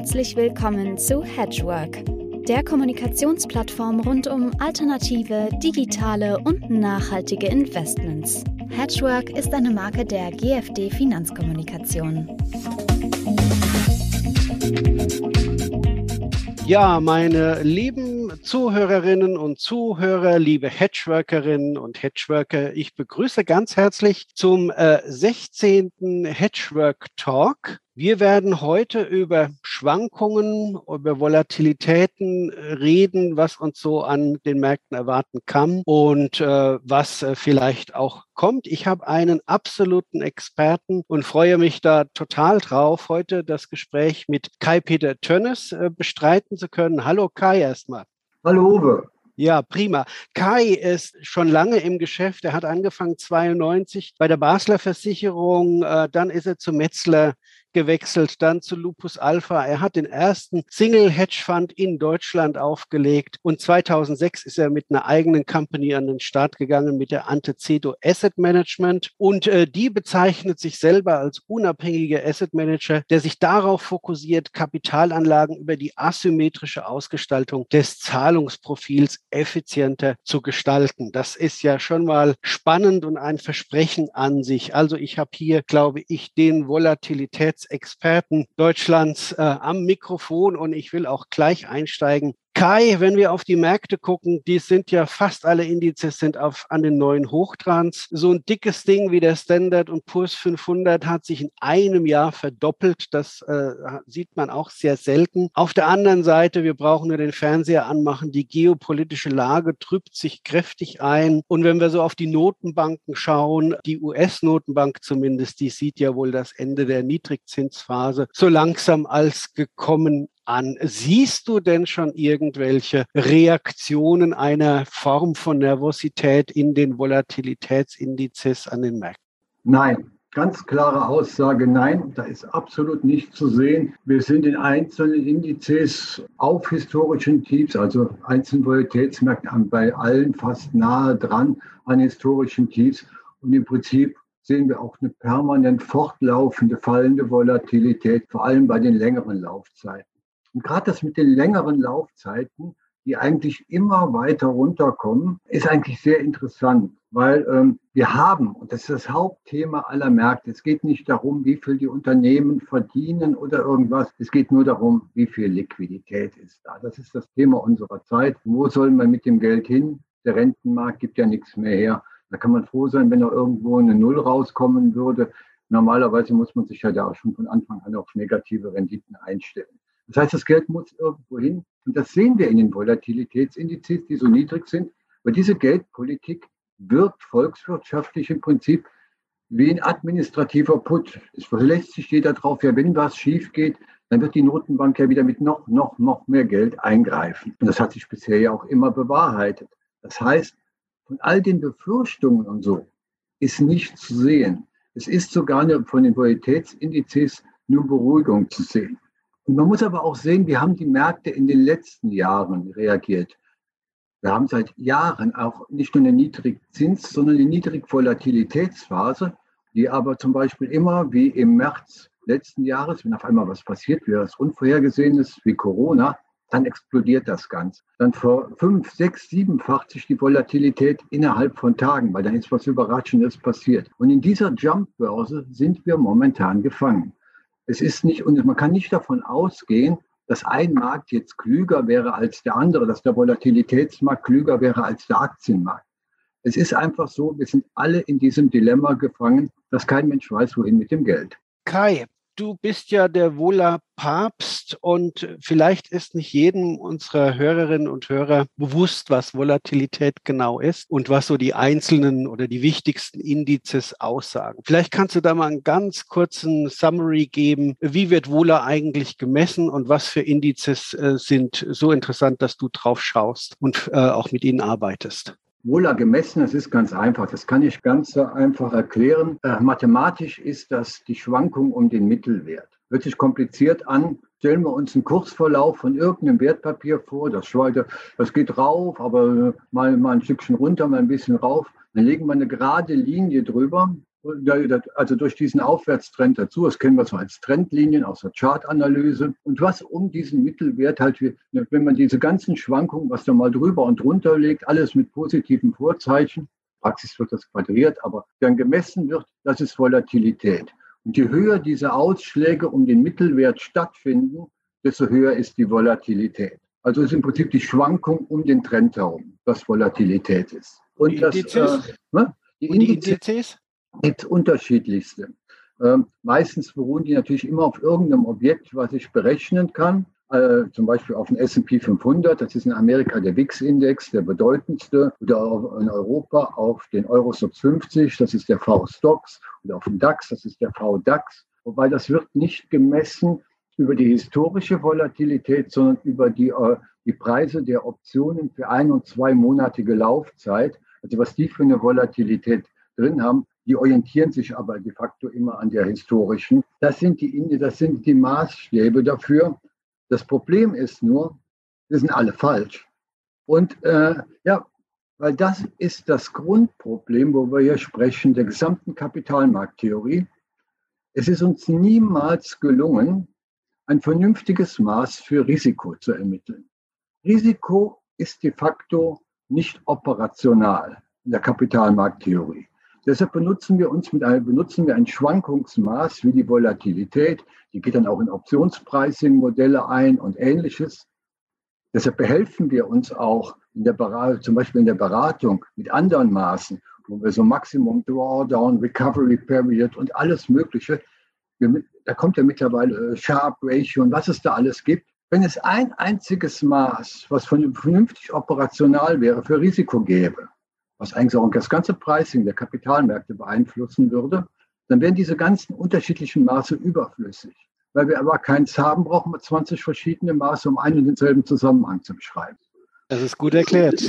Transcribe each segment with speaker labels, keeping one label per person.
Speaker 1: Herzlich willkommen zu Hedgework, der Kommunikationsplattform rund um alternative, digitale und nachhaltige Investments. Hedgework ist eine Marke der GFD Finanzkommunikation.
Speaker 2: Ja, meine lieben Zuhörerinnen und Zuhörer, liebe Hedgeworkerinnen und Hedgeworker, ich begrüße ganz herzlich zum äh, 16. Hedgework Talk. Wir werden heute über Schwankungen, über Volatilitäten reden, was uns so an den Märkten erwarten kann und äh, was äh, vielleicht auch kommt. Ich habe einen absoluten Experten und freue mich da total drauf, heute das Gespräch mit Kai-Peter Tönnes äh, bestreiten zu können. Hallo Kai erstmal.
Speaker 3: Hallo Uwe.
Speaker 2: Ja, prima. Kai ist schon lange im Geschäft. Er hat angefangen 92 bei der Basler Versicherung. Äh, dann ist er zu Metzler gewechselt, dann zu Lupus Alpha. Er hat den ersten Single Hedge Fund in Deutschland aufgelegt und 2006 ist er mit einer eigenen Company an den Start gegangen mit der Antecedo Asset Management und äh, die bezeichnet sich selber als unabhängiger Asset Manager, der sich darauf fokussiert, Kapitalanlagen über die asymmetrische Ausgestaltung des Zahlungsprofils effizienter zu gestalten. Das ist ja schon mal spannend und ein Versprechen an sich. Also ich habe hier, glaube ich, den Volatilitäts Experten Deutschlands äh, am Mikrofon und ich will auch gleich einsteigen Kai, wenn wir auf die Märkte gucken, die sind ja fast alle Indizes sind auf, an den neuen Hochtrans. So ein dickes Ding wie der Standard und Purs 500 hat sich in einem Jahr verdoppelt. Das äh, sieht man auch sehr selten. Auf der anderen Seite, wir brauchen nur den Fernseher anmachen. Die geopolitische Lage trübt sich kräftig ein. Und wenn wir so auf die Notenbanken schauen, die US-Notenbank zumindest, die sieht ja wohl das Ende der Niedrigzinsphase so langsam als gekommen an. Siehst du denn schon irgendwelche Reaktionen einer Form von Nervosität in den Volatilitätsindizes an den Märkten?
Speaker 3: Nein, Ganz klare Aussage, nein, da ist absolut nichts zu sehen. Wir sind in einzelnen Indizes auf historischen Tiefs, also einzelnen Volatilitätsmärkten bei allen fast nahe dran an historischen Tiefs. Und im Prinzip sehen wir auch eine permanent fortlaufende fallende Volatilität, vor allem bei den längeren Laufzeiten. Und gerade das mit den längeren Laufzeiten, die eigentlich immer weiter runterkommen, ist eigentlich sehr interessant, weil ähm, wir haben, und das ist das Hauptthema aller Märkte, es geht nicht darum, wie viel die Unternehmen verdienen oder irgendwas, es geht nur darum, wie viel Liquidität ist da. Das ist das Thema unserer Zeit. Wo soll man mit dem Geld hin? Der Rentenmarkt gibt ja nichts mehr her. Da kann man froh sein, wenn da irgendwo eine Null rauskommen würde. Normalerweise muss man sich ja da schon von Anfang an auf negative Renditen einstellen. Das heißt, das Geld muss irgendwo hin. Und das sehen wir in den Volatilitätsindizes, die so niedrig sind. Weil diese Geldpolitik wirkt volkswirtschaftlich im Prinzip wie ein administrativer Put. Es verlässt sich jeder drauf, ja, wenn was schief geht, dann wird die Notenbank ja wieder mit noch, noch, noch mehr Geld eingreifen. Und das hat sich bisher ja auch immer bewahrheitet. Das heißt, von all den Befürchtungen und so ist nichts zu sehen. Es ist sogar von den Volatilitätsindizes nur Beruhigung zu sehen. Und man muss aber auch sehen, wie haben die Märkte in den letzten Jahren reagiert. Wir haben seit Jahren auch nicht nur eine Niedrigzins, sondern eine Niedrigvolatilitätsphase, die aber zum Beispiel immer wie im März letzten Jahres, wenn auf einmal was passiert, wie das Unvorhergesehenes, wie Corona, dann explodiert das Ganze. Dann vor fünf, sechs, siebenfacht sich die Volatilität innerhalb von Tagen, weil dann ist was Überraschendes passiert. Und in dieser Jump-Börse sind wir momentan gefangen. Es ist nicht, und man kann nicht davon ausgehen, dass ein Markt jetzt klüger wäre als der andere, dass der Volatilitätsmarkt klüger wäre als der Aktienmarkt. Es ist einfach so, wir sind alle in diesem Dilemma gefangen, dass kein Mensch weiß, wohin mit dem Geld.
Speaker 2: Kai, du bist ja der Wohler Papst und vielleicht ist nicht jedem unserer Hörerinnen und Hörer bewusst, was Volatilität genau ist und was so die einzelnen oder die wichtigsten Indizes aussagen. Vielleicht kannst du da mal einen ganz kurzen Summary geben. Wie wird Wohler eigentlich gemessen und was für Indizes äh, sind so interessant, dass du drauf schaust und äh, auch mit ihnen arbeitest?
Speaker 3: Wohler gemessen, das ist ganz einfach. Das kann ich ganz einfach erklären. Äh, mathematisch ist das die Schwankung um den Mittelwert. Hört sich kompliziert an. Stellen wir uns einen Kursverlauf von irgendeinem Wertpapier vor. Das, das geht rauf, aber mal, mal ein Stückchen runter, mal ein bisschen rauf. Dann legen wir eine gerade Linie drüber. Also durch diesen Aufwärtstrend dazu. Das kennen wir so als Trendlinien aus der Chartanalyse. Und was um diesen Mittelwert halt, wenn man diese ganzen Schwankungen, was da mal drüber und drunter legt, alles mit positiven Vorzeichen, Praxis wird das quadriert, aber dann gemessen wird, das ist Volatilität. Und je höher diese Ausschläge um den Mittelwert stattfinden, desto höher ist die Volatilität. Also ist im Prinzip die Schwankung um den Trend herum, was Volatilität ist.
Speaker 2: Und die das, Indizes? Äh, ne? die Indizes?
Speaker 3: Gibt unterschiedlichste. Ähm, meistens beruhen die natürlich immer auf irgendeinem Objekt, was ich berechnen kann. Äh, zum Beispiel auf den S&P 500, das ist in Amerika der WIX-Index, der bedeutendste, oder in Europa auf den Eurostox 50, das ist der V-Stox, oder auf den DAX, das ist der V-DAX. Wobei das wird nicht gemessen über die historische Volatilität, sondern über die, äh, die Preise der Optionen für ein- und zweimonatige Laufzeit. Also was die für eine Volatilität drin haben, die orientieren sich aber de facto immer an der historischen. Das sind die, das sind die Maßstäbe dafür. Das Problem ist nur, wir sind alle falsch. Und äh, ja, weil das ist das Grundproblem, wo wir hier sprechen, der gesamten Kapitalmarkttheorie. Es ist uns niemals gelungen, ein vernünftiges Maß für Risiko zu ermitteln. Risiko ist de facto nicht operational in der Kapitalmarkttheorie. Deshalb benutzen wir uns mit einem, benutzen wir ein Schwankungsmaß wie die Volatilität. Die geht dann auch in Optionspricing-Modelle ein und ähnliches. Deshalb behelfen wir uns auch in der Beratung, zum Beispiel in der Beratung mit anderen Maßen, wo wir so Maximum Drawdown, Recovery Period und alles Mögliche, da kommt ja mittlerweile äh, Sharp Ratio und was es da alles gibt. Wenn es ein einziges Maß, was vernünftig operational wäre, für Risiko gäbe, was eigentlich auch das ganze Pricing der Kapitalmärkte beeinflussen würde, dann wären diese ganzen unterschiedlichen Maße überflüssig. Weil wir aber keins haben, brauchen wir 20 verschiedene Maße, um einen und denselben Zusammenhang zu beschreiben.
Speaker 2: Das ist gut erklärt.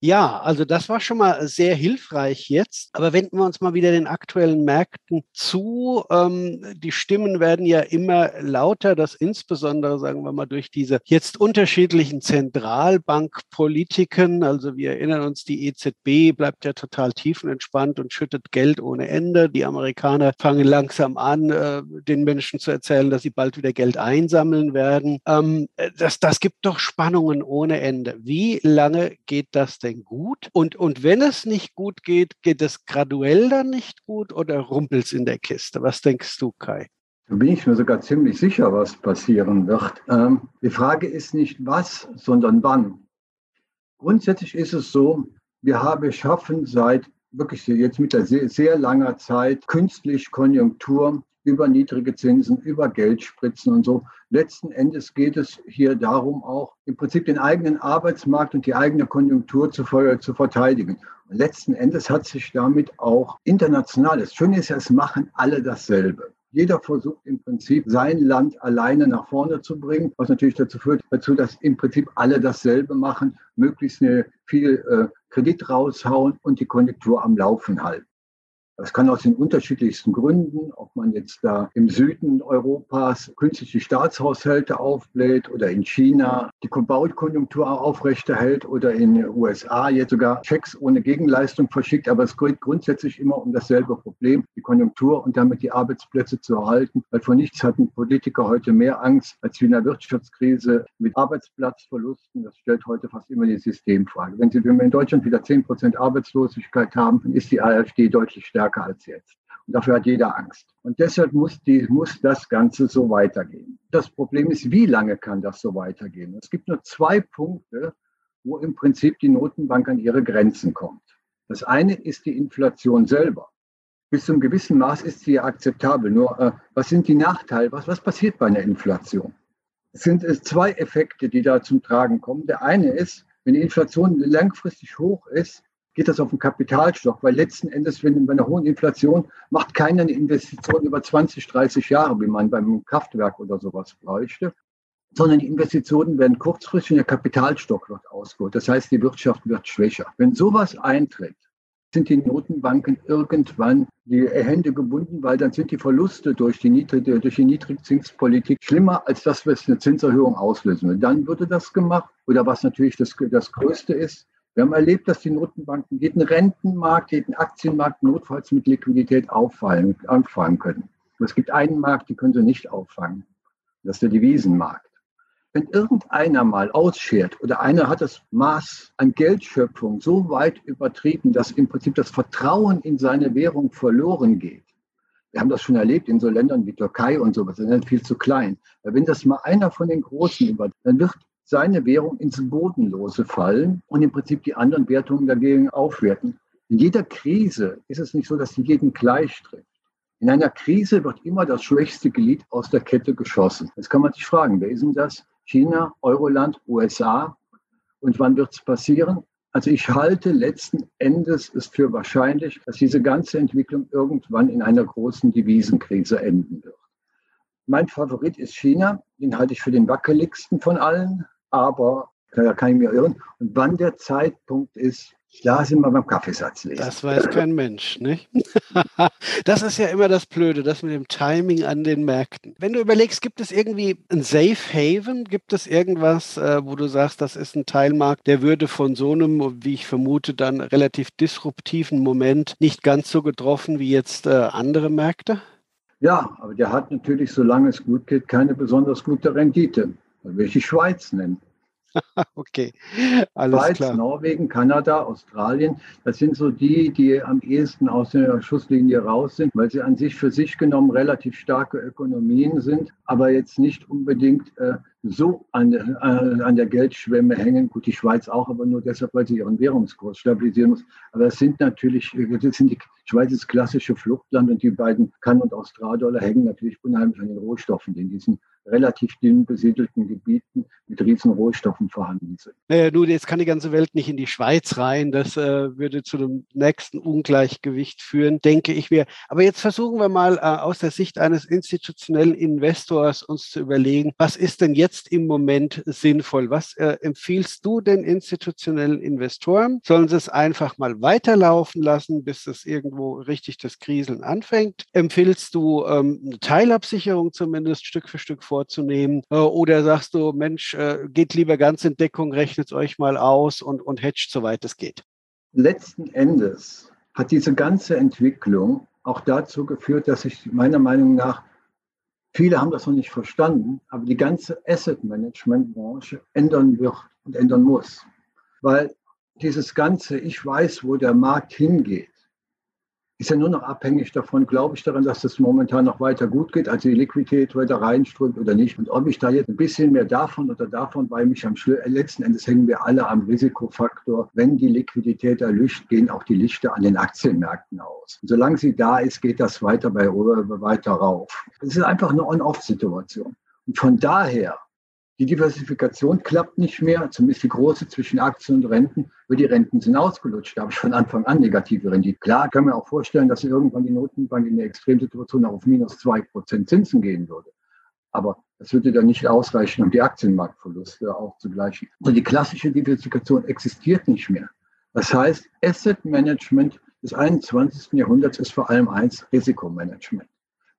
Speaker 2: Ja, also das war schon mal sehr hilfreich jetzt. Aber wenden wir uns mal wieder den aktuellen Märkten zu. Ähm, die Stimmen werden ja immer lauter, das insbesondere, sagen wir mal, durch diese jetzt unterschiedlichen Zentralbankpolitiken. Also wir erinnern uns, die EZB bleibt ja total tiefenentspannt und schüttet Geld ohne Ende. Die Amerikaner fangen langsam an, äh, den Menschen zu erzählen, dass sie bald wieder Geld einsammeln werden. Ähm, das, das gibt doch Spannungen ohne Ende. Ende. Wie lange geht das denn gut? Und, und wenn es nicht gut geht, geht es graduell dann nicht gut oder rumpelt es in der Kiste? Was denkst du, Kai?
Speaker 3: Da bin ich mir sogar ziemlich sicher, was passieren wird. Ähm, die Frage ist nicht was, sondern wann. Grundsätzlich ist es so, wir haben schaffen seit wirklich jetzt mit sehr, sehr langer Zeit künstlich Konjunktur über niedrige Zinsen, über Geldspritzen und so. Letzten Endes geht es hier darum, auch im Prinzip den eigenen Arbeitsmarkt und die eigene Konjunktur zu, zu verteidigen. Und letzten Endes hat sich damit auch international, das Schöne ist ja, es machen alle dasselbe. Jeder versucht im Prinzip sein Land alleine nach vorne zu bringen, was natürlich dazu führt, dazu, dass im Prinzip alle dasselbe machen, möglichst viel äh, Kredit raushauen und die Konjunktur am Laufen halten. Das kann aus den unterschiedlichsten Gründen, ob man jetzt da im Süden Europas künstliche Staatshaushalte aufbläht oder in China die Baukonjunktur aufrechterhält oder in den USA jetzt sogar Checks ohne Gegenleistung verschickt. Aber es geht grundsätzlich immer um dasselbe Problem, die Konjunktur und damit die Arbeitsplätze zu erhalten. Weil vor nichts hatten Politiker heute mehr Angst als wie in der Wirtschaftskrise mit Arbeitsplatzverlusten. Das stellt heute fast immer die Systemfrage. Wenn, Sie, wenn wir in Deutschland wieder 10 Prozent Arbeitslosigkeit haben, dann ist die AfD deutlich stärker stärker als jetzt. Und dafür hat jeder Angst. Und deshalb muss, die, muss das Ganze so weitergehen. Das Problem ist, wie lange kann das so weitergehen? Es gibt nur zwei Punkte, wo im Prinzip die Notenbank an ihre Grenzen kommt. Das eine ist die Inflation selber. Bis zu einem gewissen Maß ist sie ja akzeptabel. Nur, äh, was sind die Nachteile? Was, was passiert bei einer Inflation? Es sind es zwei Effekte, die da zum Tragen kommen. Der eine ist, wenn die Inflation langfristig hoch ist, geht das auf den Kapitalstock, weil letzten Endes, wenn bei einer hohen Inflation macht keiner eine Investition über 20, 30 Jahre, wie man beim Kraftwerk oder sowas bräuchte, sondern die Investitionen werden kurzfristig und der Kapitalstock wird ausgeholt. Das heißt, die Wirtschaft wird schwächer. Wenn sowas eintritt, sind die Notenbanken irgendwann die Hände gebunden, weil dann sind die Verluste durch die, niedrige, durch die Niedrigzinspolitik schlimmer, als das, was eine Zinserhöhung auslösen will. Dann würde das gemacht. Oder was natürlich das, das Größte ist, Wir haben erlebt, dass die Notenbanken jeden Rentenmarkt, jeden Aktienmarkt notfalls mit Liquidität auffallen, anfangen können. Und es gibt einen Markt, den können sie nicht auffangen. Das ist der Devisenmarkt. Wenn irgendeiner mal ausschert oder einer hat das Maß an Geldschöpfung so weit übertrieben, dass im Prinzip das Vertrauen in seine Währung verloren geht. Wir haben das schon erlebt in so Ländern wie Türkei und sowas, die sind viel zu klein. Weil wenn das mal einer von den Großen über, dann wird seine Währung ins Bodenlose fallen und im Prinzip die anderen Wertungen dagegen aufwerten. In jeder Krise ist es nicht so, dass sie jeden gleich trifft. In einer Krise wird immer das schwächste Glied aus der Kette geschossen. Jetzt kann man sich fragen, wer ist denn das? China, Euroland, USA. Und wann wird es passieren? Also ich halte letzten Endes es für wahrscheinlich, dass diese ganze Entwicklung irgendwann in einer großen Devisenkrise enden wird. Mein Favorit ist China, den halte ich für den wackeligsten von allen, aber da kann ich mir irren. Und wann der Zeitpunkt ist, da sind wir beim Kaffeesatz lesen.
Speaker 2: Das weiß kein Mensch, nicht? das ist ja immer das Blöde, das mit dem Timing an den Märkten. Wenn du überlegst, gibt es irgendwie ein Safe Haven? Gibt es irgendwas, äh, wo du sagst, das ist ein Teilmarkt, der würde von so einem, wie ich vermute, dann relativ disruptiven Moment nicht ganz so getroffen wie jetzt äh, andere Märkte?
Speaker 3: Ja, aber der hat natürlich, solange es gut geht, keine besonders gute Rendite. Da will ich die Schweiz nennen.
Speaker 2: okay, alles
Speaker 3: Schweiz,
Speaker 2: klar.
Speaker 3: Norwegen, Kanada, Australien, das sind so die, die am ehesten aus der Schusslinie raus sind, weil sie an sich für sich genommen relativ starke Ökonomien sind, aber jetzt nicht unbedingt äh, so an, äh, an der Geldschwemme hängen. Gut, die Schweiz auch, aber nur deshalb, weil sie ihren Währungskurs stabilisieren muss. Aber es sind natürlich, äh, das sind die Schweiz ist klassische Fluchtland und die beiden Kann- und Australdollar hängen natürlich unheimlich an den Rohstoffen, die in diesen relativ dünn besiedelten Gebieten mit riesen Rohstoffen vorhanden sind.
Speaker 2: Naja, nun, jetzt kann die ganze Welt nicht in die Schweiz rein. Das äh, würde zu einem nächsten Ungleichgewicht führen, denke ich mir. Aber jetzt versuchen wir mal äh, aus der Sicht eines institutionellen Investors uns zu überlegen, was ist denn jetzt im Moment sinnvoll? Was äh, empfiehlst du den institutionellen Investoren? Sollen sie es einfach mal weiterlaufen lassen, bis es irgendwo richtig das Kriseln anfängt? Empfiehlst du ähm, eine Teilabsicherung zumindest Stück für Stück vorzunehmen? Äh, oder sagst du, Mensch, äh, geht lieber ganz in Deckung, rechnet euch mal aus und, und hedgt, soweit es geht?
Speaker 3: Letzten Endes hat diese ganze Entwicklung auch dazu geführt, dass sich meiner Meinung nach, viele haben das noch nicht verstanden, aber die ganze Asset-Management-Branche ändern wird und ändern muss. Weil dieses ganze, ich weiß, wo der Markt hingeht, ist ja nur noch abhängig davon, glaube ich daran, dass es momentan noch weiter gut geht, also die Liquidität weiter reinströmt oder nicht. Und ob ich da jetzt ein bisschen mehr davon oder davon, weil mich am letzten Endes hängen wir alle am Risikofaktor. Wenn die Liquidität erlischt, gehen auch die Lichter an den Aktienmärkten aus. Und solange sie da ist, geht das weiter bei weiter rauf. Es ist einfach eine On-Off-Situation. Und von daher die Diversifikation klappt nicht mehr, zumindest die große zwischen Aktien und Renten, weil die Renten sind ausgelutscht. Da habe ich von Anfang an negative Rendite. Klar, kann man auch vorstellen, dass irgendwann die Notenbank in der Extremsituation auf minus zwei Prozent Zinsen gehen würde. Aber das würde dann nicht ausreichen, um die Aktienmarktverluste aufzugleichen. Also die klassische Diversifikation existiert nicht mehr. Das heißt, Asset Management des 21. Jahrhunderts ist vor allem eins, Risikomanagement.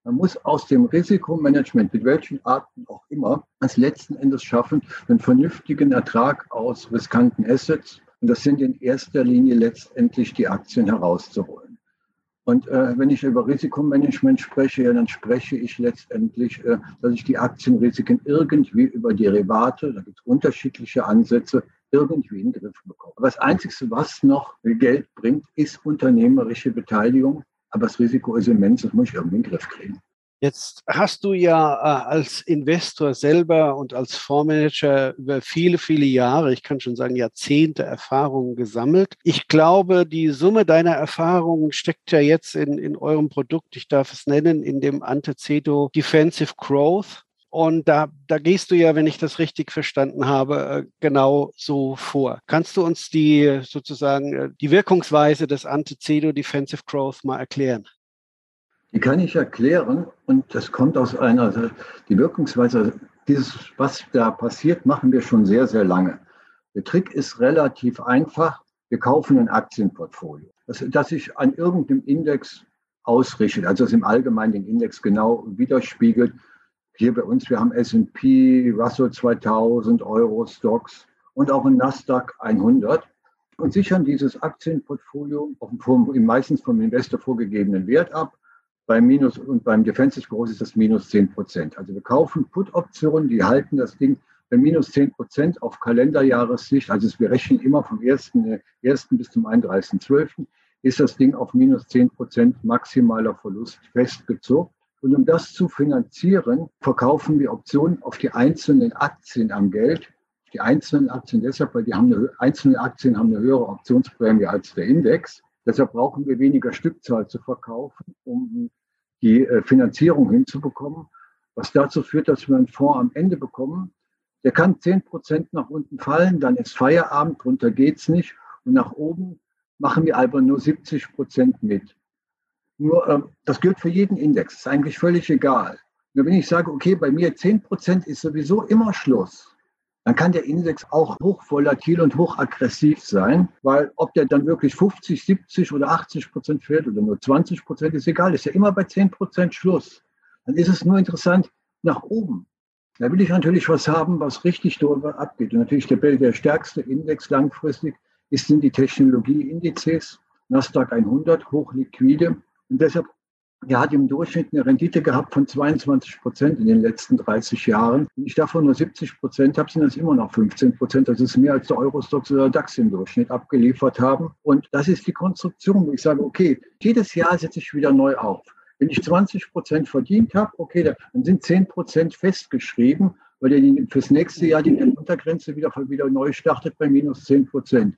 Speaker 3: Man muss aus dem Risikomanagement, mit welchen Arten auch immer, als letzten Endes schaffen, einen vernünftigen Ertrag aus riskanten Assets. Und das sind in erster Linie letztendlich die Aktien herauszuholen. Und äh, wenn ich über Risikomanagement spreche, ja, dann spreche ich letztendlich, äh, dass ich die Aktienrisiken irgendwie über Derivate, da gibt es unterschiedliche Ansätze, irgendwie in den Griff bekomme. Aber das Einzige, was noch Geld bringt, ist unternehmerische Beteiligung. Aber das Risiko ist immens, das muss ich irgendwie in den Griff kriegen.
Speaker 2: Jetzt hast du ja äh, als Investor selber und als Fondsmanager über viele, viele Jahre, ich kann schon sagen Jahrzehnte Erfahrungen gesammelt. Ich glaube, die Summe deiner Erfahrungen steckt ja jetzt in, in eurem Produkt, ich darf es nennen, in dem Antecedo Defensive Growth. Und da, da gehst du ja, wenn ich das richtig verstanden habe, äh, genau so vor. Kannst du uns die sozusagen äh, die Wirkungsweise des Antecedo Defensive Growth mal erklären?
Speaker 3: Die kann ich erklären und das kommt aus einer, die Wirkungsweise, dieses, was da passiert, machen wir schon sehr, sehr lange. Der Trick ist relativ einfach. Wir kaufen ein Aktienportfolio, das, das sich an irgendeinem Index ausrichtet, also das im Allgemeinen den Index genau widerspiegelt. Hier bei uns, wir haben S&P, Russell 2000, Euro, Stocks und auch ein Nasdaq 100. und sichern dieses Aktienportfolio vom, meistens vom Investor vorgegebenen Wert ab. Beim Minus und beim Defensive Growth ist das minus 10 Prozent. Also wir kaufen Put-Optionen, die halten das Ding bei minus 10 Prozent auf Kalenderjahressicht. Also wir rechnen immer vom 1. 1. bis zum 31.12. ist das Ding auf minus 10 Prozent maximaler Verlust festgezogen. Und um das zu finanzieren, verkaufen wir Optionen auf die einzelnen Aktien am Geld die einzelnen Aktien deshalb, weil die haben eine, einzelne Aktien haben eine höhere Optionsprämie als der Index. Deshalb brauchen wir weniger Stückzahl zu verkaufen, um die äh, Finanzierung hinzubekommen, was dazu führt, dass wir einen Fonds am Ende bekommen. Der kann 10 Prozent nach unten fallen, dann ist Feierabend, drunter geht's nicht. Und nach oben machen wir aber nur 70 Prozent mit. Nur, äh, das gilt für jeden Index, ist eigentlich völlig egal. Nur wenn ich sage, okay, bei mir 10 Prozent ist sowieso immer Schluss, dann kann der Index auch hochvolatil und hochaggressiv sein, weil ob der dann wirklich 50, 70 oder 80 Prozent fällt oder nur 20 Prozent, ist egal, ist ja immer bei 10 Prozent Schluss. Dann ist es nur interessant nach oben. Da will ich natürlich was haben, was richtig darüber abgeht. Und natürlich der, der stärkste Index langfristig ist, sind die Technologieindizes. Nasdaq 100, hochliquide. Und deshalb er hat im Durchschnitt eine Rendite gehabt von 22 Prozent in den letzten 30 Jahren. Wenn ich davon nur 70 Prozent habe, sind das immer noch 15 Prozent. Das ist mehr als der Eurostox oder DAX im Durchschnitt abgeliefert haben. Und das ist die Konstruktion, wo ich sage, okay, jedes Jahr setze ich wieder neu auf. Wenn ich 20 Prozent verdient habe, okay, dann sind 10 Prozent festgeschrieben, weil der fürs nächste Jahr die Untergrenze wieder, wieder neu startet bei minus 10 Prozent.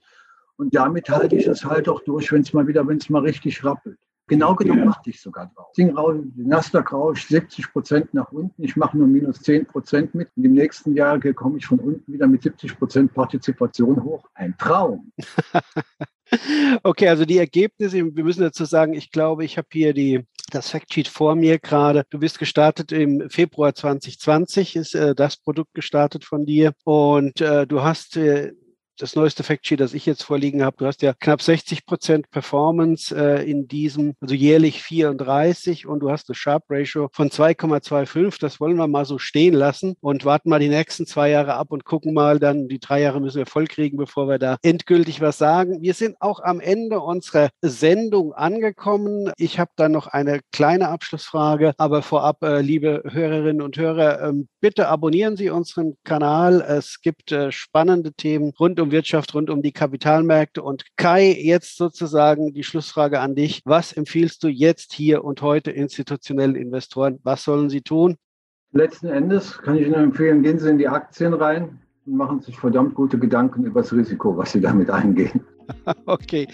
Speaker 3: Und damit halte ich es halt auch durch, wenn es mal wieder, wenn es mal richtig rappelt. Genau genommen machte ich sogar drauf. Nasdaq rauscht 70 Prozent nach unten. Ich mache nur minus 10 Prozent mit. Und im nächsten Jahr komme ich von unten wieder mit 70 Prozent Partizipation hoch. Ein Traum.
Speaker 2: okay, also die Ergebnisse, wir müssen dazu sagen, ich glaube, ich habe hier die, das Factsheet vor mir gerade. Du bist gestartet im Februar 2020, ist äh, das Produkt gestartet von dir. Und äh, du hast äh, das neueste Factsheet, das ich jetzt vorliegen habe, du hast ja knapp 60 Prozent Performance äh, in diesem, also jährlich 34 und du hast eine Sharp Ratio von 2,25. Das wollen wir mal so stehen lassen und warten mal die nächsten zwei Jahre ab und gucken mal dann, die drei Jahre müssen wir voll kriegen, bevor wir da endgültig was sagen. Wir sind auch am Ende unserer Sendung angekommen. Ich habe dann noch eine kleine Abschlussfrage, aber vorab, äh, liebe Hörerinnen und Hörer, ähm, bitte abonnieren Sie unseren Kanal. Es gibt äh, spannende Themen rund um um Wirtschaft, rund um die Kapitalmärkte. Und Kai, jetzt sozusagen die Schlussfrage an dich. Was empfiehlst du jetzt hier und heute institutionellen Investoren? Was sollen sie tun?
Speaker 3: Letzten Endes kann ich Ihnen empfehlen, gehen Sie in die Aktien rein und machen sich verdammt gute Gedanken über das Risiko, was Sie damit eingehen.
Speaker 2: Okay,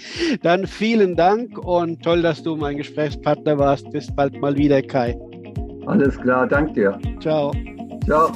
Speaker 2: dann vielen Dank und toll, dass du mein Gesprächspartner warst. Bis bald mal wieder, Kai.
Speaker 3: Alles klar, danke dir.
Speaker 2: Ciao.
Speaker 3: Ciao.